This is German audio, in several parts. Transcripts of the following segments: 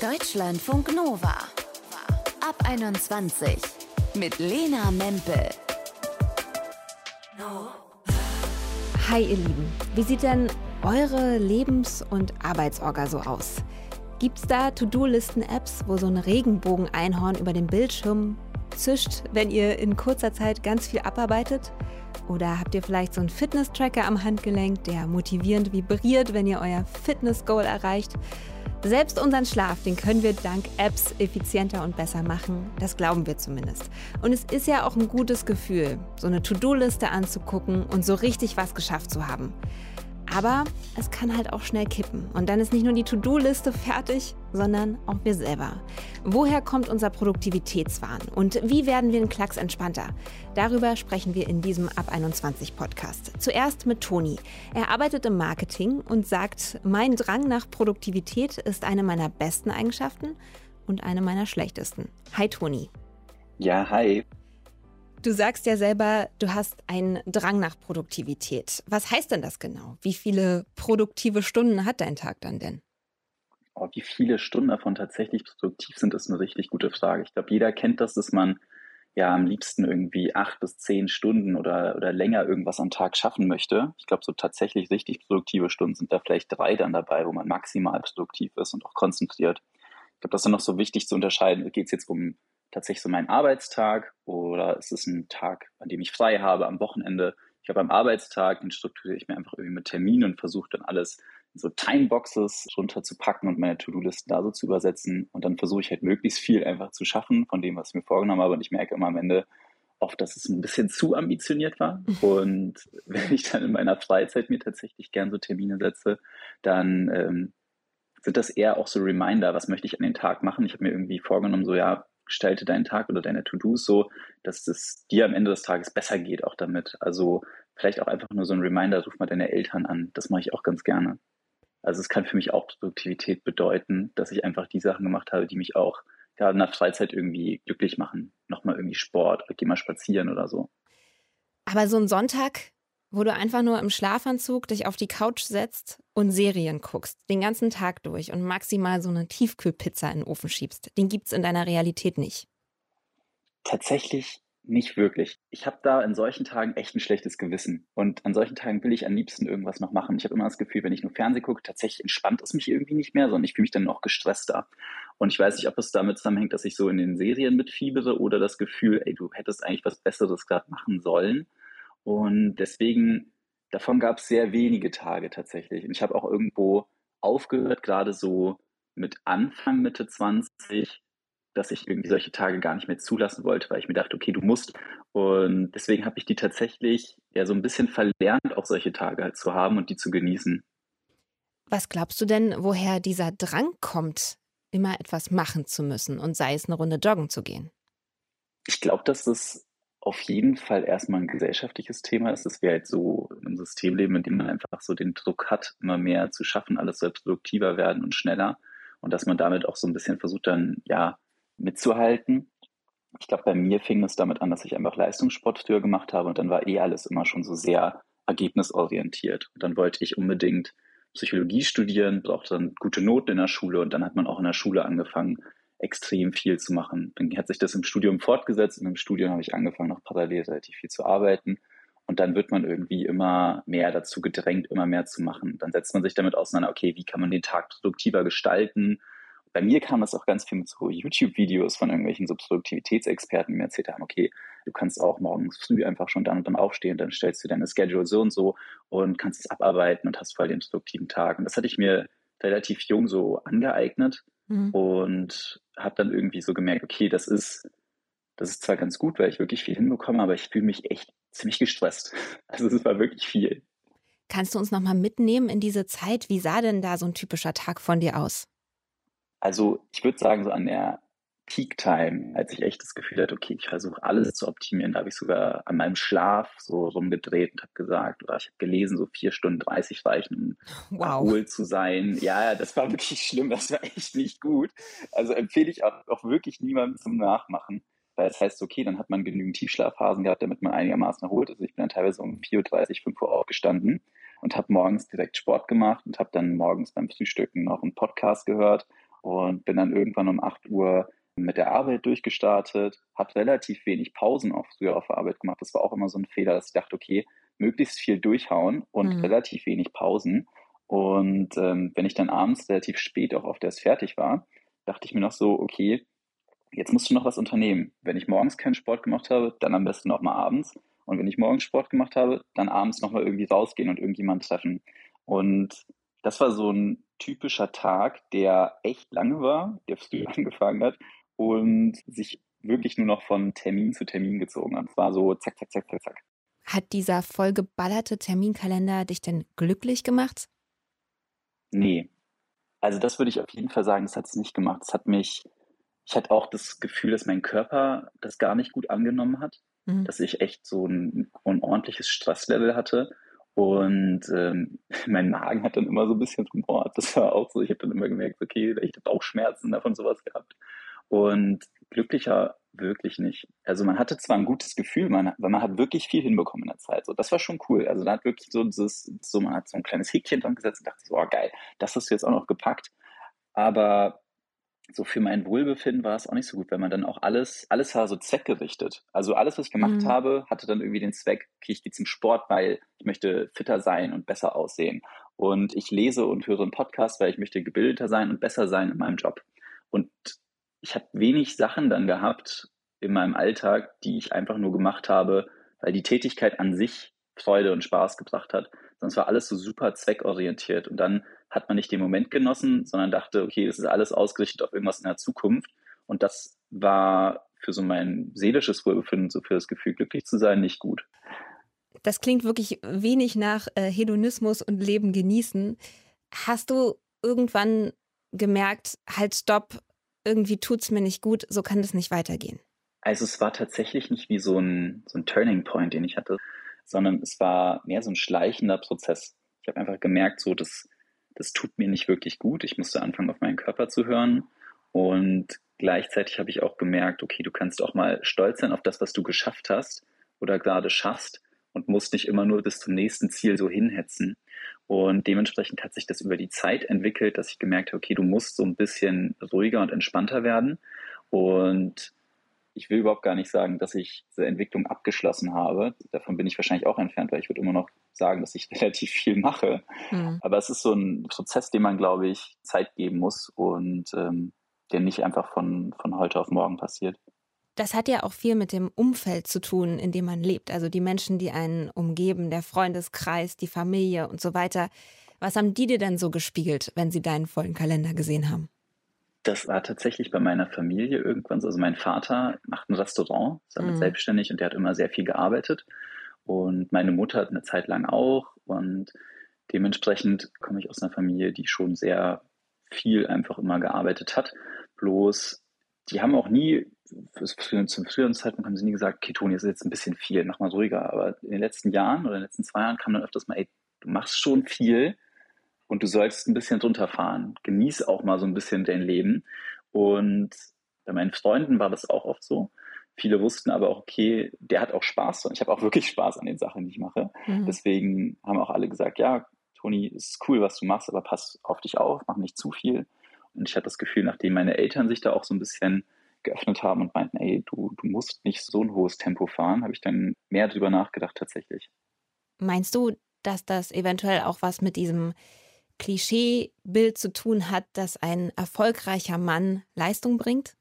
Deutschlandfunk Nova. Ab 21 mit Lena Mempel. Hi ihr Lieben, wie sieht denn eure Lebens- und Arbeitsorga so aus? Gibt's da To-Do-Listen-Apps, wo so ein Regenbogen-Einhorn über dem Bildschirm zischt, wenn ihr in kurzer Zeit ganz viel abarbeitet? Oder habt ihr vielleicht so einen Fitness-Tracker am Handgelenk, der motivierend vibriert, wenn ihr euer Fitness-Goal erreicht? Selbst unseren Schlaf, den können wir dank Apps effizienter und besser machen. Das glauben wir zumindest. Und es ist ja auch ein gutes Gefühl, so eine To-Do-Liste anzugucken und so richtig was geschafft zu haben. Aber es kann halt auch schnell kippen. Und dann ist nicht nur die To-Do-Liste fertig, sondern auch wir selber. Woher kommt unser Produktivitätswahn? Und wie werden wir einen Klacks entspannter? Darüber sprechen wir in diesem Ab 21 Podcast. Zuerst mit Toni. Er arbeitet im Marketing und sagt, mein Drang nach Produktivität ist eine meiner besten Eigenschaften und eine meiner schlechtesten. Hi Toni. Ja, hi. Du sagst ja selber, du hast einen Drang nach Produktivität. Was heißt denn das genau? Wie viele produktive Stunden hat dein Tag dann denn? Oh, wie viele Stunden davon tatsächlich produktiv sind, ist eine richtig gute Frage. Ich glaube, jeder kennt das, dass man ja am liebsten irgendwie acht bis zehn Stunden oder, oder länger irgendwas am Tag schaffen möchte. Ich glaube, so tatsächlich richtig produktive Stunden sind da vielleicht drei dann dabei, wo man maximal produktiv ist und auch konzentriert. Ich glaube, das ist noch so wichtig zu unterscheiden. Geht es jetzt um tatsächlich so mein Arbeitstag oder ist es ein Tag, an dem ich frei habe am Wochenende? Ich habe am Arbeitstag, den strukturiere ich mir einfach irgendwie mit Terminen und versuche dann alles in so Timeboxes runterzupacken und meine To-Do-Listen da so zu übersetzen. Und dann versuche ich halt möglichst viel einfach zu schaffen von dem, was ich mir vorgenommen habe. Und ich merke immer am Ende oft, dass es ein bisschen zu ambitioniert war. Und wenn ich dann in meiner Freizeit mir tatsächlich gern so Termine setze, dann ähm, sind das eher auch so Reminder, was möchte ich an den Tag machen. Ich habe mir irgendwie vorgenommen, so ja, gestalte deinen Tag oder deine To-Dos so, dass es dir am Ende des Tages besser geht auch damit. Also vielleicht auch einfach nur so ein Reminder, ruf mal deine Eltern an. Das mache ich auch ganz gerne. Also es kann für mich auch Produktivität bedeuten, dass ich einfach die Sachen gemacht habe, die mich auch gerade nach Freizeit irgendwie glücklich machen. Nochmal irgendwie Sport, geh mal spazieren oder so. Aber so ein Sonntag, wo du einfach nur im Schlafanzug dich auf die Couch setzt und Serien guckst, den ganzen Tag durch und maximal so eine Tiefkühlpizza in den Ofen schiebst, den gibt's in deiner Realität nicht. Tatsächlich nicht wirklich. Ich habe da in solchen Tagen echt ein schlechtes Gewissen. Und an solchen Tagen will ich am liebsten irgendwas noch machen. Ich habe immer das Gefühl, wenn ich nur Fernsehen gucke, tatsächlich entspannt es mich irgendwie nicht mehr, sondern ich fühle mich dann noch gestresster. Und ich weiß nicht, ob es damit zusammenhängt, dass ich so in den Serien mitfiebere oder das Gefühl, ey, du hättest eigentlich was Besseres gerade machen sollen. Und deswegen, davon gab es sehr wenige Tage tatsächlich. Und ich habe auch irgendwo aufgehört, gerade so mit Anfang, Mitte 20, dass ich irgendwie solche Tage gar nicht mehr zulassen wollte, weil ich mir dachte, okay, du musst. Und deswegen habe ich die tatsächlich ja so ein bisschen verlernt, auch solche Tage halt zu haben und die zu genießen. Was glaubst du denn, woher dieser Drang kommt, immer etwas machen zu müssen und sei es eine Runde joggen zu gehen? Ich glaube, dass das auf jeden Fall erstmal ein gesellschaftliches Thema ist, dass wir halt so in einem System leben, in dem man einfach so den Druck hat, immer mehr zu schaffen, alles selbst produktiver werden und schneller. Und dass man damit auch so ein bisschen versucht, dann ja mitzuhalten. Ich glaube, bei mir fing es damit an, dass ich einfach Leistungssport früher gemacht habe und dann war eh alles immer schon so sehr ergebnisorientiert. Und dann wollte ich unbedingt Psychologie studieren, brauchte dann gute Noten in der Schule und dann hat man auch in der Schule angefangen, extrem viel zu machen. Dann hat sich das im Studium fortgesetzt und im Studium habe ich angefangen, noch parallel relativ viel zu arbeiten. Und dann wird man irgendwie immer mehr dazu gedrängt, immer mehr zu machen. Dann setzt man sich damit auseinander, okay, wie kann man den Tag produktiver gestalten? Bei mir kam das auch ganz viel mit so YouTube-Videos von irgendwelchen so Produktivitätsexperten, die mir erzählt haben, okay, du kannst auch morgens früh einfach schon dann und dann aufstehen, dann stellst du deine Schedule so und so und kannst es abarbeiten und hast voll den produktiven Tag. Und das hatte ich mir relativ jung so angeeignet mhm. und habe dann irgendwie so gemerkt, okay, das ist, das ist zwar ganz gut, weil ich wirklich viel hinbekomme, aber ich fühle mich echt ziemlich gestresst. Also es war wirklich viel. Kannst du uns nochmal mitnehmen in diese Zeit? Wie sah denn da so ein typischer Tag von dir aus? Also ich würde sagen, so an der Peak Time, als ich echt das Gefühl hatte, okay, ich versuche alles zu optimieren, da habe ich sogar an meinem Schlaf so rumgedreht und habe gesagt, oder ich habe gelesen, so vier Stunden 30 reichen, um wow. erholt zu sein. Ja, das war wirklich schlimm, das war echt nicht gut. Also empfehle ich auch, auch wirklich niemandem zum Nachmachen. Weil es heißt, okay, dann hat man genügend Tiefschlafphasen gehabt, damit man einigermaßen erholt. Also ich bin dann teilweise um 4.30 Uhr, 5 Uhr aufgestanden und habe morgens direkt Sport gemacht und habe dann morgens beim Frühstücken noch einen Podcast gehört und bin dann irgendwann um 8 Uhr mit der Arbeit durchgestartet, habe relativ wenig Pausen auch früher auf der Arbeit gemacht. Das war auch immer so ein Fehler, dass ich dachte, okay, möglichst viel durchhauen und mhm. relativ wenig Pausen. Und ähm, wenn ich dann abends relativ spät auch auf der es fertig war, dachte ich mir noch so, okay, jetzt musst du noch was unternehmen. Wenn ich morgens keinen Sport gemacht habe, dann am besten noch mal abends. Und wenn ich morgens Sport gemacht habe, dann abends noch mal irgendwie rausgehen und irgendjemanden treffen. Und das war so ein typischer Tag, der echt lange war, der früh angefangen hat und sich wirklich nur noch von Termin zu Termin gezogen hat. Es war so zack, zack, zack, zack, zack. Hat dieser vollgeballerte Terminkalender dich denn glücklich gemacht? Nee. Also das würde ich auf jeden Fall sagen, das hat es nicht gemacht. Es hat mich, ich hatte auch das Gefühl, dass mein Körper das gar nicht gut angenommen hat, mhm. dass ich echt so ein, ein ordentliches Stresslevel hatte und ähm, mein Magen hat dann immer so ein bisschen rumort. Das war auch so. Ich habe dann immer gemerkt, okay, ich habe Bauchschmerzen davon sowas gehabt. Und glücklicher wirklich nicht. Also man hatte zwar ein gutes Gefühl, man, weil man hat wirklich viel hinbekommen in der Zeit. So, das war schon cool. Also da hat wirklich so dieses, so man hat so ein kleines Häkchen dran gesetzt und dachte so, oh geil, das hast du jetzt auch noch gepackt. Aber so für mein Wohlbefinden war es auch nicht so gut, wenn man dann auch alles, alles war so zweckgerichtet. Also alles, was ich gemacht mhm. habe, hatte dann irgendwie den Zweck, okay, ich gehe zum Sport, weil ich möchte fitter sein und besser aussehen. Und ich lese und höre einen Podcast, weil ich möchte gebildeter sein und besser sein in meinem Job. Und ich habe wenig Sachen dann gehabt in meinem Alltag, die ich einfach nur gemacht habe, weil die Tätigkeit an sich Freude und Spaß gebracht hat. Sonst war alles so super zweckorientiert. Und dann hat man nicht den Moment genossen, sondern dachte, okay, das ist alles ausgerichtet auf irgendwas in der Zukunft. Und das war für so mein seelisches Wohlbefinden, so für das Gefühl, glücklich zu sein, nicht gut. Das klingt wirklich wenig nach äh, Hedonismus und Leben genießen. Hast du irgendwann gemerkt, halt, stopp, irgendwie tut es mir nicht gut, so kann das nicht weitergehen? Also es war tatsächlich nicht wie so ein, so ein Turning Point, den ich hatte, sondern es war mehr so ein schleichender Prozess. Ich habe einfach gemerkt, so das, das tut mir nicht wirklich gut. Ich musste anfangen, auf meinen Körper zu hören. Und gleichzeitig habe ich auch gemerkt, okay, du kannst auch mal stolz sein auf das, was du geschafft hast oder gerade schaffst und musst nicht immer nur bis zum nächsten Ziel so hinhetzen. Und dementsprechend hat sich das über die Zeit entwickelt, dass ich gemerkt habe, okay, du musst so ein bisschen ruhiger und entspannter werden. Und ich will überhaupt gar nicht sagen, dass ich diese Entwicklung abgeschlossen habe. Davon bin ich wahrscheinlich auch entfernt, weil ich würde immer noch sagen, dass ich relativ viel mache. Mhm. Aber es ist so ein Prozess, dem man, glaube ich, Zeit geben muss und ähm, der nicht einfach von, von heute auf morgen passiert. Das hat ja auch viel mit dem Umfeld zu tun, in dem man lebt. Also die Menschen, die einen umgeben, der Freundeskreis, die Familie und so weiter. Was haben die dir denn so gespiegelt, wenn sie deinen vollen Kalender gesehen haben? Das war tatsächlich bei meiner Familie irgendwann so. Also mein Vater macht ein Restaurant, ist damit mhm. selbstständig und der hat immer sehr viel gearbeitet. Und meine Mutter hat eine Zeit lang auch. Und dementsprechend komme ich aus einer Familie, die schon sehr viel einfach immer gearbeitet hat. Bloß die haben auch nie, zum früheren Zeitpunkt haben sie nie gesagt, okay, Toni, das ist jetzt ein bisschen viel, mach mal ruhiger. Aber in den letzten Jahren oder in den letzten zwei Jahren kam dann öfters mal, ey, du machst schon viel und du sollst ein bisschen drunter fahren. Genieß auch mal so ein bisschen dein Leben. Und bei meinen Freunden war das auch oft so. Viele wussten aber auch, okay, der hat auch Spaß und ich habe auch wirklich Spaß an den Sachen, die ich mache. Mhm. Deswegen haben auch alle gesagt, ja, Toni, ist cool, was du machst, aber pass auf dich auf, mach nicht zu viel. Und ich hatte das Gefühl, nachdem meine Eltern sich da auch so ein bisschen geöffnet haben und meinten, ey, du, du musst nicht so ein hohes Tempo fahren, habe ich dann mehr drüber nachgedacht tatsächlich. Meinst du, dass das eventuell auch was mit diesem Klischeebild zu tun hat, dass ein erfolgreicher Mann Leistung bringt?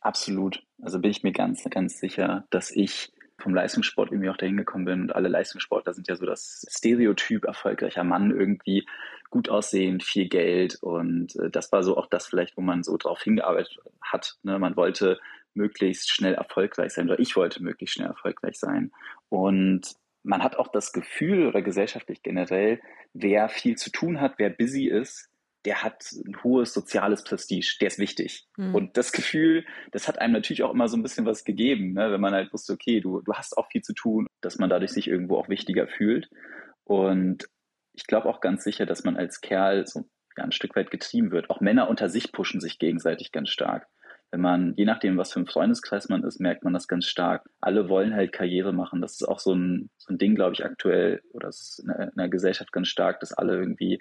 Absolut. Also bin ich mir ganz, ganz sicher, dass ich vom Leistungssport irgendwie auch dahin gekommen bin. Und alle Leistungssportler sind ja so das Stereotyp erfolgreicher Mann irgendwie gut aussehend, viel Geld. Und äh, das war so auch das vielleicht, wo man so drauf hingearbeitet hat. Ne? Man wollte möglichst schnell erfolgreich sein oder ich wollte möglichst schnell erfolgreich sein. Und man hat auch das Gefühl oder gesellschaftlich generell, wer viel zu tun hat, wer busy ist, der hat ein hohes soziales Prestige, der ist wichtig. Mhm. Und das Gefühl, das hat einem natürlich auch immer so ein bisschen was gegeben, ne? wenn man halt wusste, okay, du, du hast auch viel zu tun, dass man dadurch sich irgendwo auch wichtiger fühlt. Und ich glaube auch ganz sicher, dass man als Kerl so ja, ein Stück weit getrieben wird. Auch Männer unter sich pushen sich gegenseitig ganz stark. Wenn man, je nachdem, was für ein Freundeskreis man ist, merkt man das ganz stark. Alle wollen halt Karriere machen. Das ist auch so ein, so ein Ding, glaube ich, aktuell, oder es ist in der, in der Gesellschaft ganz stark, dass alle irgendwie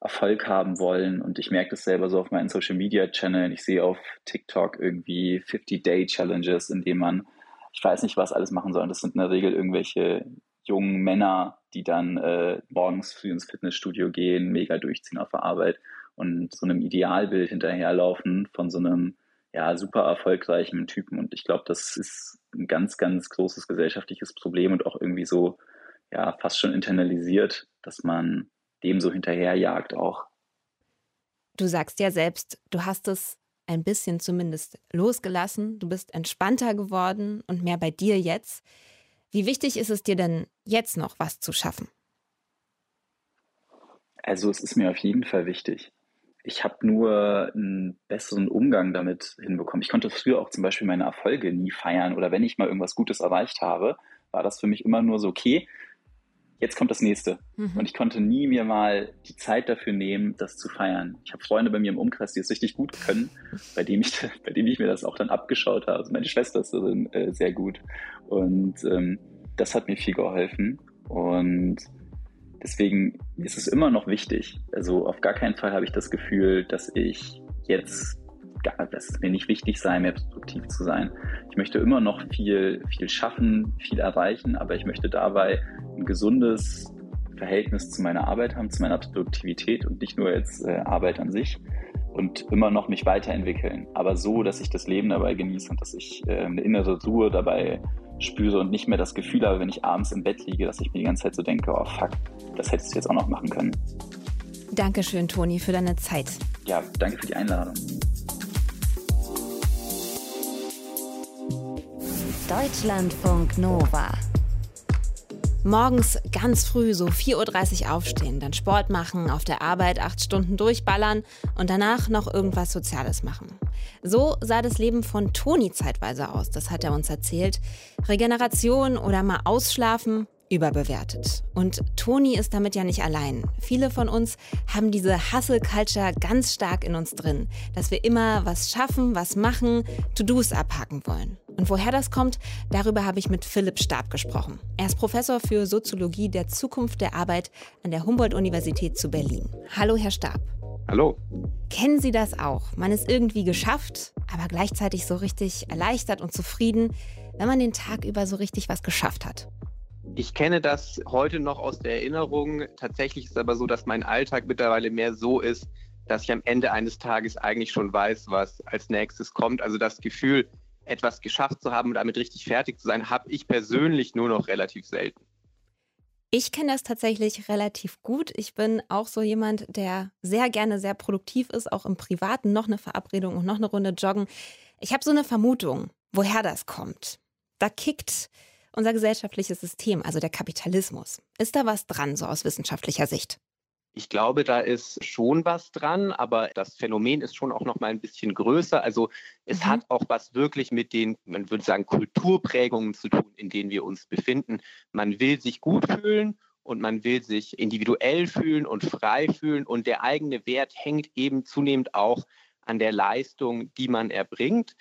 Erfolg haben wollen. Und ich merke das selber so auf meinen Social Media Channel. Ich sehe auf TikTok irgendwie 50-Day-Challenges, in denen man, ich weiß nicht, was alles machen soll. Das sind in der Regel irgendwelche jungen Männer, die dann äh, morgens früh ins Fitnessstudio gehen, mega durchziehen auf der Arbeit und so einem Idealbild hinterherlaufen von so einem ja, super erfolgreichen Typen. Und ich glaube, das ist ein ganz, ganz großes gesellschaftliches Problem und auch irgendwie so, ja, fast schon internalisiert, dass man dem so hinterherjagt auch. Du sagst ja selbst, du hast es ein bisschen zumindest losgelassen, du bist entspannter geworden und mehr bei dir jetzt. Wie wichtig ist es dir denn jetzt noch, was zu schaffen? Also es ist mir auf jeden Fall wichtig. Ich habe nur einen besseren Umgang damit hinbekommen. Ich konnte früher auch zum Beispiel meine Erfolge nie feiern oder wenn ich mal irgendwas Gutes erreicht habe, war das für mich immer nur so, okay, jetzt kommt das nächste. Mhm. Und ich konnte nie mir mal die Zeit dafür nehmen, das zu feiern. Ich habe Freunde bei mir im Umkreis, die es richtig gut können, bei dem ich, bei dem ich mir das auch dann abgeschaut habe. Also meine Schwester ist darin äh, sehr gut. Und ähm, das hat mir viel geholfen. Und deswegen ist es immer noch wichtig. Also auf gar keinen Fall habe ich das Gefühl, dass ich jetzt dass es mir nicht wichtig sei, mehr produktiv zu sein. Ich möchte immer noch viel, viel schaffen, viel erreichen, aber ich möchte dabei ein gesundes Verhältnis zu meiner Arbeit haben, zu meiner Produktivität und nicht nur jetzt äh, Arbeit an sich und immer noch mich weiterentwickeln, aber so, dass ich das Leben dabei genieße und dass ich äh, eine innere Ruhe dabei spüre und nicht mehr das Gefühl habe, wenn ich abends im Bett liege, dass ich mir die ganze Zeit so denke, oh fuck, das hättest du jetzt auch noch machen können. Dankeschön, Toni, für deine Zeit. Ja, danke für die Einladung. Deutschlandfunk Nova. Morgens ganz früh, so 4.30 Uhr aufstehen, dann Sport machen, auf der Arbeit acht Stunden durchballern und danach noch irgendwas Soziales machen. So sah das Leben von Toni zeitweise aus, das hat er uns erzählt. Regeneration oder mal ausschlafen, überbewertet. Und Toni ist damit ja nicht allein. Viele von uns haben diese Hustle-Culture ganz stark in uns drin, dass wir immer was schaffen, was machen, To-Dos abhaken wollen. Und woher das kommt, darüber habe ich mit Philipp Stab gesprochen. Er ist Professor für Soziologie der Zukunft der Arbeit an der Humboldt-Universität zu Berlin. Hallo, Herr Stab. Hallo. Kennen Sie das auch? Man ist irgendwie geschafft, aber gleichzeitig so richtig erleichtert und zufrieden, wenn man den Tag über so richtig was geschafft hat. Ich kenne das heute noch aus der Erinnerung. Tatsächlich ist es aber so, dass mein Alltag mittlerweile mehr so ist, dass ich am Ende eines Tages eigentlich schon weiß, was als nächstes kommt. Also das Gefühl, etwas geschafft zu haben und damit richtig fertig zu sein, habe ich persönlich nur noch relativ selten. Ich kenne das tatsächlich relativ gut. Ich bin auch so jemand, der sehr gerne sehr produktiv ist, auch im Privaten, noch eine Verabredung und noch eine Runde joggen. Ich habe so eine Vermutung, woher das kommt. Da kickt unser gesellschaftliches System, also der Kapitalismus. Ist da was dran, so aus wissenschaftlicher Sicht? Ich glaube, da ist schon was dran, aber das Phänomen ist schon auch noch mal ein bisschen größer. Also es mhm. hat auch was wirklich mit den, man würde sagen, Kulturprägungen zu tun, in denen wir uns befinden. Man will sich gut fühlen und man will sich individuell fühlen und frei fühlen und der eigene Wert hängt eben zunehmend auch an der Leistung, die man erbringt.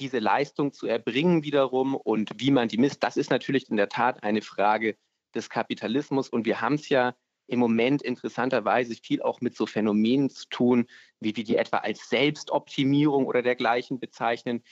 Diese Leistung zu erbringen wiederum und wie man die misst, das ist natürlich in der Tat eine Frage des Kapitalismus. Und wir haben es ja im Moment interessanterweise viel auch mit so Phänomenen zu tun, wie wir die etwa als Selbstoptimierung oder dergleichen bezeichnen,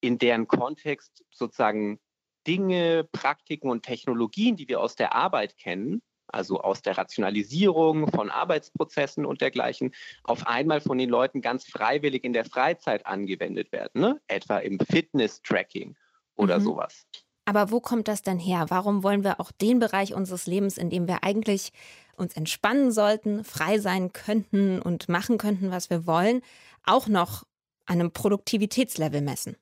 in deren Kontext sozusagen Dinge, Praktiken und Technologien, die wir aus der Arbeit kennen, also aus der Rationalisierung von Arbeitsprozessen und dergleichen, auf einmal von den Leuten ganz freiwillig in der Freizeit angewendet werden, ne? etwa im Fitness-Tracking oder mhm. sowas. Aber wo kommt das denn her? Warum wollen wir auch den Bereich unseres Lebens, in dem wir eigentlich uns entspannen sollten, frei sein könnten und machen könnten, was wir wollen, auch noch an einem Produktivitätslevel messen?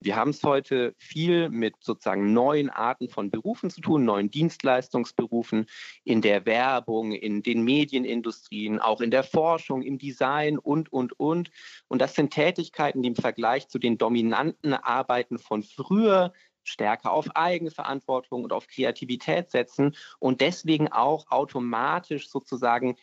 Wir haben es heute viel mit sozusagen neuen Arten von Berufen zu tun, neuen Dienstleistungsberufen in der Werbung, in den Medienindustrien, auch in der Forschung, im Design und, und, und. Und das sind Tätigkeiten, die im Vergleich zu den dominanten Arbeiten von früher stärker auf Eigenverantwortung und auf Kreativität setzen und deswegen auch automatisch sozusagen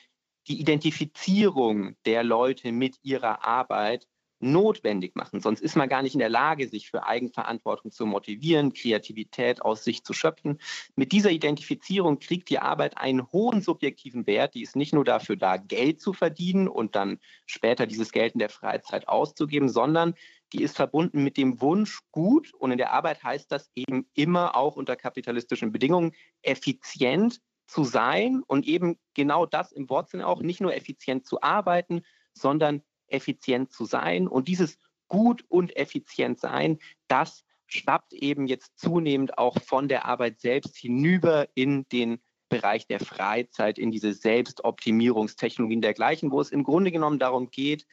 die Identifizierung der Leute mit ihrer Arbeit notwendig machen. Sonst ist man gar nicht in der Lage, sich für Eigenverantwortung zu motivieren, Kreativität aus sich zu schöpfen. Mit dieser Identifizierung kriegt die Arbeit einen hohen subjektiven Wert. Die ist nicht nur dafür da, Geld zu verdienen und dann später dieses Geld in der Freizeit auszugeben, sondern die ist verbunden mit dem Wunsch, gut, und in der Arbeit heißt das eben immer auch unter kapitalistischen Bedingungen, effizient zu sein und eben genau das im Wortsinne auch, nicht nur effizient zu arbeiten, sondern effizient zu sein. Und dieses gut und effizient sein, das schwappt eben jetzt zunehmend auch von der Arbeit selbst hinüber in den Bereich der Freizeit, in diese Selbstoptimierungstechnologien dergleichen, wo es im Grunde genommen darum geht,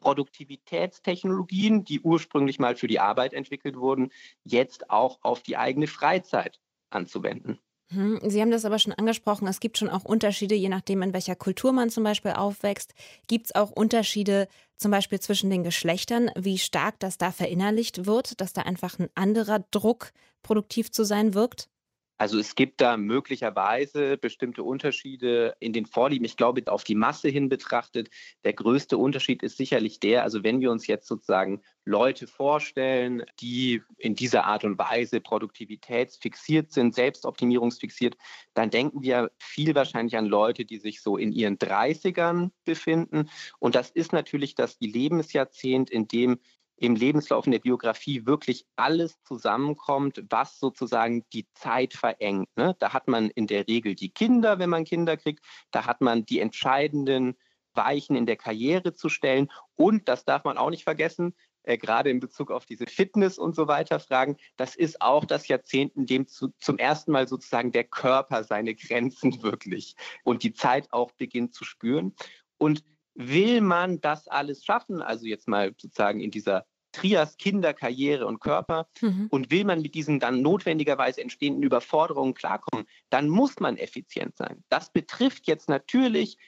Produktivitätstechnologien, die ursprünglich mal für die Arbeit entwickelt wurden, jetzt auch auf die eigene Freizeit anzuwenden. Hm, Sie haben das aber schon angesprochen. Es gibt schon auch Unterschiede, je nachdem, in welcher Kultur man zum Beispiel aufwächst. Gibt es auch Unterschiede zum Beispiel zwischen den Geschlechtern, wie stark das da verinnerlicht wird, dass da einfach ein anderer Druck, produktiv zu sein, wirkt? Also es gibt da möglicherweise bestimmte Unterschiede in den Vorlieben. Ich glaube, auf die Masse hin betrachtet, der größte Unterschied ist sicherlich der, also wenn wir uns jetzt sozusagen Leute vorstellen, die in dieser Art und Weise produktivitätsfixiert sind, selbstoptimierungsfixiert, dann denken wir viel wahrscheinlich an Leute, die sich so in ihren 30ern befinden. Und das ist natürlich das Lebensjahrzehnt, in dem im Lebenslauf in der Biografie wirklich alles zusammenkommt, was sozusagen die Zeit verengt. Ne? Da hat man in der Regel die Kinder, wenn man Kinder kriegt, da hat man die entscheidenden Weichen in der Karriere zu stellen und, das darf man auch nicht vergessen, äh, gerade in Bezug auf diese Fitness und so weiter Fragen, das ist auch das Jahrzehnt, in dem zu, zum ersten Mal sozusagen der Körper seine Grenzen wirklich und die Zeit auch beginnt zu spüren. Und Will man das alles schaffen, also jetzt mal sozusagen in dieser Trias Kinder, Karriere und Körper, mhm. und will man mit diesen dann notwendigerweise entstehenden Überforderungen klarkommen, dann muss man effizient sein. Das betrifft jetzt natürlich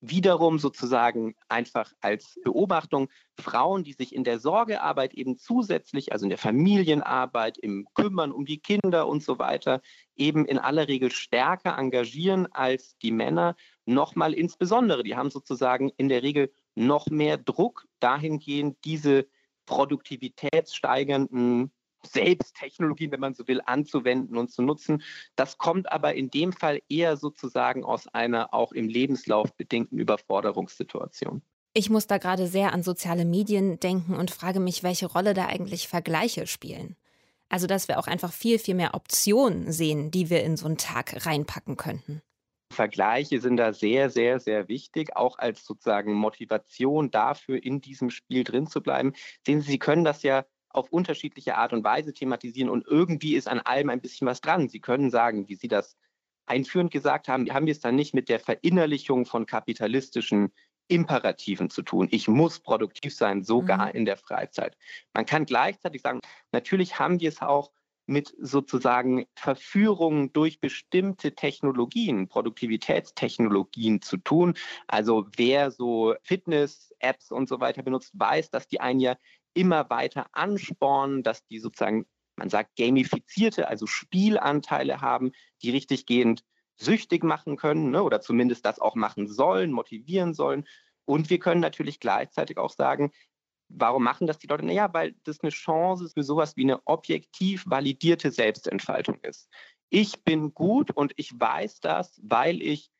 wiederum sozusagen einfach als Beobachtung Frauen, die sich in der Sorgearbeit eben zusätzlich, also in der Familienarbeit, im Kümmern um die Kinder und so weiter, eben in aller Regel stärker engagieren als die Männer nochmal insbesondere. Die haben sozusagen in der Regel noch mehr Druck dahingehend, diese produktivitätssteigernden Selbsttechnologien, wenn man so will, anzuwenden und zu nutzen. Das kommt aber in dem Fall eher sozusagen aus einer auch im Lebenslauf bedingten Überforderungssituation. Ich muss da gerade sehr an soziale Medien denken und frage mich, welche Rolle da eigentlich Vergleiche spielen. Also, dass wir auch einfach viel, viel mehr Optionen sehen, die wir in so einen Tag reinpacken könnten. Vergleiche sind da sehr, sehr, sehr wichtig, auch als sozusagen Motivation dafür, in diesem Spiel drin zu bleiben. Sehen Sie, Sie können das ja auf unterschiedliche Art und Weise thematisieren und irgendwie ist an allem ein bisschen was dran. Sie können sagen, wie Sie das einführend gesagt haben, haben wir es dann nicht mit der Verinnerlichung von kapitalistischen Imperativen zu tun. Ich muss produktiv sein, sogar mhm. in der Freizeit. Man kann gleichzeitig sagen, natürlich haben wir es auch mit sozusagen Verführungen durch bestimmte Technologien, Produktivitätstechnologien zu tun. Also wer so Fitness-Apps und so weiter benutzt, weiß, dass die einen ja immer weiter anspornen, dass die sozusagen, man sagt, gamifizierte, also Spielanteile haben, die richtiggehend süchtig machen können ne, oder zumindest das auch machen sollen, motivieren sollen. Und wir können natürlich gleichzeitig auch sagen, Warum machen das die Leute? Naja, weil das eine Chance für sowas wie eine objektiv validierte Selbstentfaltung ist. Ich bin gut und ich weiß das, weil ich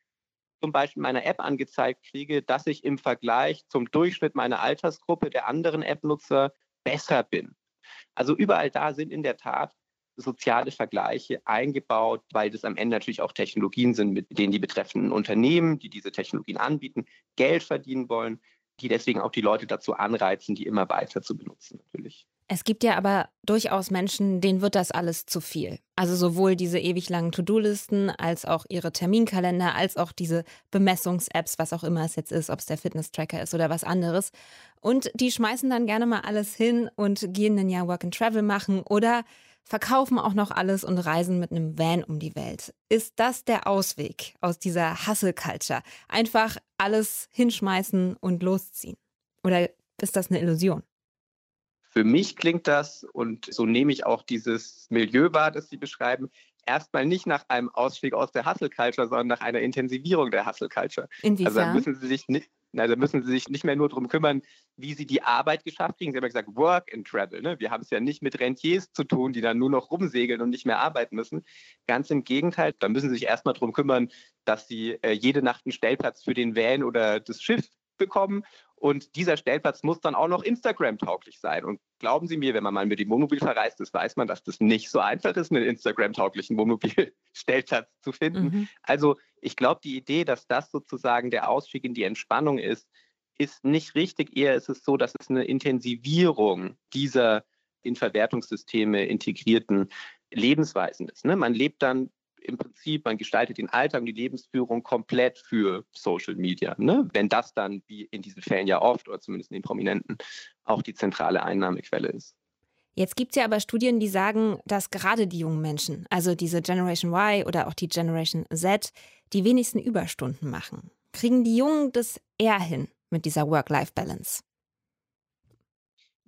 zum Beispiel meiner App angezeigt kriege, dass ich im Vergleich zum Durchschnitt meiner Altersgruppe der anderen App-Nutzer besser bin. Also überall da sind in der Tat soziale Vergleiche eingebaut, weil das am Ende natürlich auch Technologien sind, mit denen die betreffenden Unternehmen, die diese Technologien anbieten, Geld verdienen wollen die deswegen auch die Leute dazu anreizen, die immer weiter zu benutzen natürlich. Es gibt ja aber durchaus Menschen, denen wird das alles zu viel. Also sowohl diese ewig langen To-Do-Listen als auch ihre Terminkalender, als auch diese Bemessungs-Apps, was auch immer es jetzt ist, ob es der Fitness-Tracker ist oder was anderes. Und die schmeißen dann gerne mal alles hin und gehen ein Jahr Work and Travel machen oder verkaufen auch noch alles und reisen mit einem Van um die Welt. Ist das der Ausweg aus dieser Hustle-Culture? Einfach alles hinschmeißen und losziehen? Oder ist das eine Illusion? Für mich klingt das, und so nehme ich auch dieses Milieu wahr, das Sie beschreiben, erstmal nicht nach einem Ausstieg aus der Hustle Culture, sondern nach einer Intensivierung der Hustle Culture. Inwiefern? Also müssen Sie sich nicht, Also müssen sie sich nicht mehr nur darum kümmern, wie sie die Arbeit geschafft kriegen. Sie haben ja gesagt, Work and Travel. Ne? Wir haben es ja nicht mit Rentiers zu tun, die dann nur noch rumsegeln und nicht mehr arbeiten müssen. Ganz im Gegenteil, da müssen sie sich erstmal darum kümmern, dass sie äh, jede Nacht einen Stellplatz für den Van oder das Schiff bekommen. Und dieser Stellplatz muss dann auch noch Instagram-tauglich sein. Und glauben Sie mir, wenn man mal mit dem Wohnmobil verreist ist, weiß man, dass das nicht so einfach ist, einen Instagram-tauglichen Wohnmobilstellplatz zu finden. Mhm. Also ich glaube, die Idee, dass das sozusagen der Ausstieg in die Entspannung ist, ist nicht richtig. Eher ist es so, dass es eine Intensivierung dieser in Verwertungssysteme integrierten Lebensweisen ist. Ne? Man lebt dann im Prinzip, man gestaltet den Alltag und die Lebensführung komplett für Social Media. Ne? Wenn das dann, wie in diesen Fällen ja oft, oder zumindest in den Prominenten, auch die zentrale Einnahmequelle ist. Jetzt gibt es ja aber Studien, die sagen, dass gerade die jungen Menschen, also diese Generation Y oder auch die Generation Z, die wenigsten Überstunden machen. Kriegen die Jungen das eher hin mit dieser Work-Life-Balance?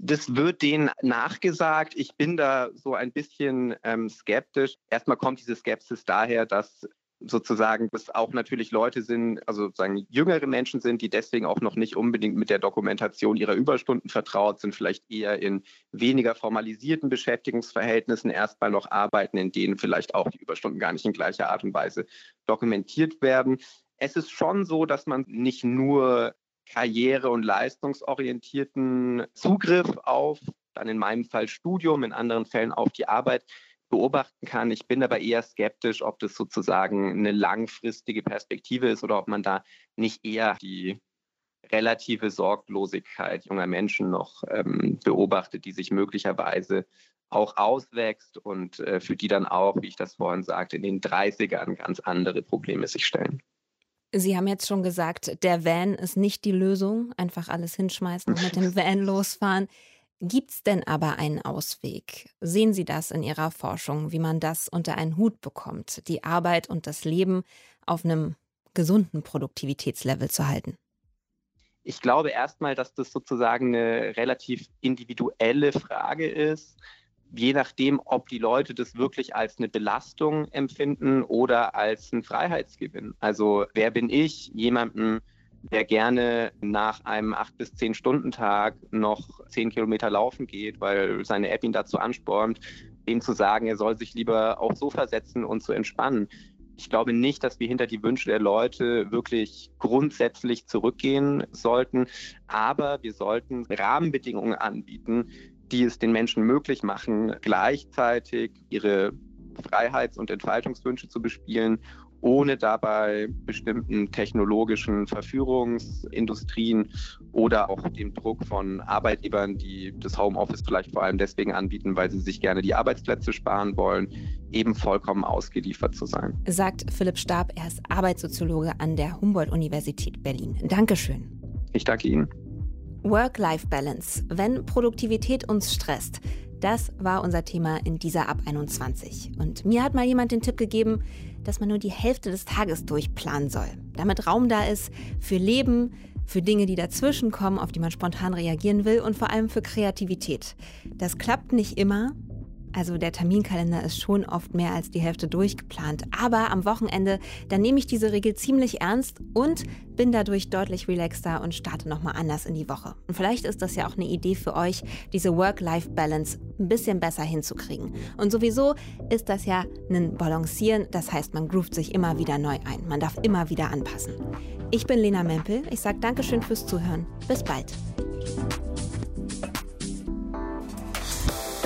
Das wird denen nachgesagt. Ich bin da so ein bisschen ähm, skeptisch. Erstmal kommt diese Skepsis daher, dass sozusagen es auch natürlich Leute sind, also sozusagen jüngere Menschen sind, die deswegen auch noch nicht unbedingt mit der Dokumentation ihrer Überstunden vertraut sind, vielleicht eher in weniger formalisierten Beschäftigungsverhältnissen erstmal noch arbeiten, in denen vielleicht auch die Überstunden gar nicht in gleicher Art und Weise dokumentiert werden. Es ist schon so, dass man nicht nur karriere- und leistungsorientierten Zugriff auf, dann in meinem Fall Studium, in anderen Fällen auf die Arbeit beobachten kann. Ich bin aber eher skeptisch, ob das sozusagen eine langfristige Perspektive ist oder ob man da nicht eher die relative Sorglosigkeit junger Menschen noch ähm, beobachtet, die sich möglicherweise auch auswächst und äh, für die dann auch, wie ich das vorhin sagte, in den 30ern ganz andere Probleme sich stellen. Sie haben jetzt schon gesagt, der Van ist nicht die Lösung. Einfach alles hinschmeißen und mit dem Van losfahren. Gibt es denn aber einen Ausweg? Sehen Sie das in Ihrer Forschung, wie man das unter einen Hut bekommt, die Arbeit und das Leben auf einem gesunden Produktivitätslevel zu halten? Ich glaube erstmal, dass das sozusagen eine relativ individuelle Frage ist je nachdem, ob die Leute das wirklich als eine Belastung empfinden oder als einen Freiheitsgewinn. Also wer bin ich, jemanden, der gerne nach einem acht bis zehn Stunden Tag noch zehn Kilometer laufen geht, weil seine App ihn dazu anspornt, dem zu sagen, er soll sich lieber aufs Sofa setzen und zu entspannen. Ich glaube nicht, dass wir hinter die Wünsche der Leute wirklich grundsätzlich zurückgehen sollten, aber wir sollten Rahmenbedingungen anbieten, die es den Menschen möglich machen, gleichzeitig ihre Freiheits- und Entfaltungswünsche zu bespielen, ohne dabei bestimmten technologischen Verführungsindustrien oder auch dem Druck von Arbeitgebern, die das Homeoffice vielleicht vor allem deswegen anbieten, weil sie sich gerne die Arbeitsplätze sparen wollen, eben vollkommen ausgeliefert zu sein. Sagt Philipp Stab, er ist Arbeitssoziologe an der Humboldt-Universität Berlin. Dankeschön. Ich danke Ihnen. Work-Life-Balance, wenn Produktivität uns stresst. Das war unser Thema in dieser Ab 21. Und mir hat mal jemand den Tipp gegeben, dass man nur die Hälfte des Tages durchplanen soll, damit Raum da ist für Leben, für Dinge, die dazwischen kommen, auf die man spontan reagieren will und vor allem für Kreativität. Das klappt nicht immer, also der Terminkalender ist schon oft mehr als die Hälfte durchgeplant. Aber am Wochenende, da nehme ich diese Regel ziemlich ernst und bin dadurch deutlich relaxter und starte nochmal anders in die Woche. Und vielleicht ist das ja auch eine Idee für euch, diese Work-Life-Balance ein bisschen besser hinzukriegen. Und sowieso ist das ja ein Balancieren, das heißt, man groovt sich immer wieder neu ein. Man darf immer wieder anpassen. Ich bin Lena Mempel. Ich sage Dankeschön fürs Zuhören. Bis bald.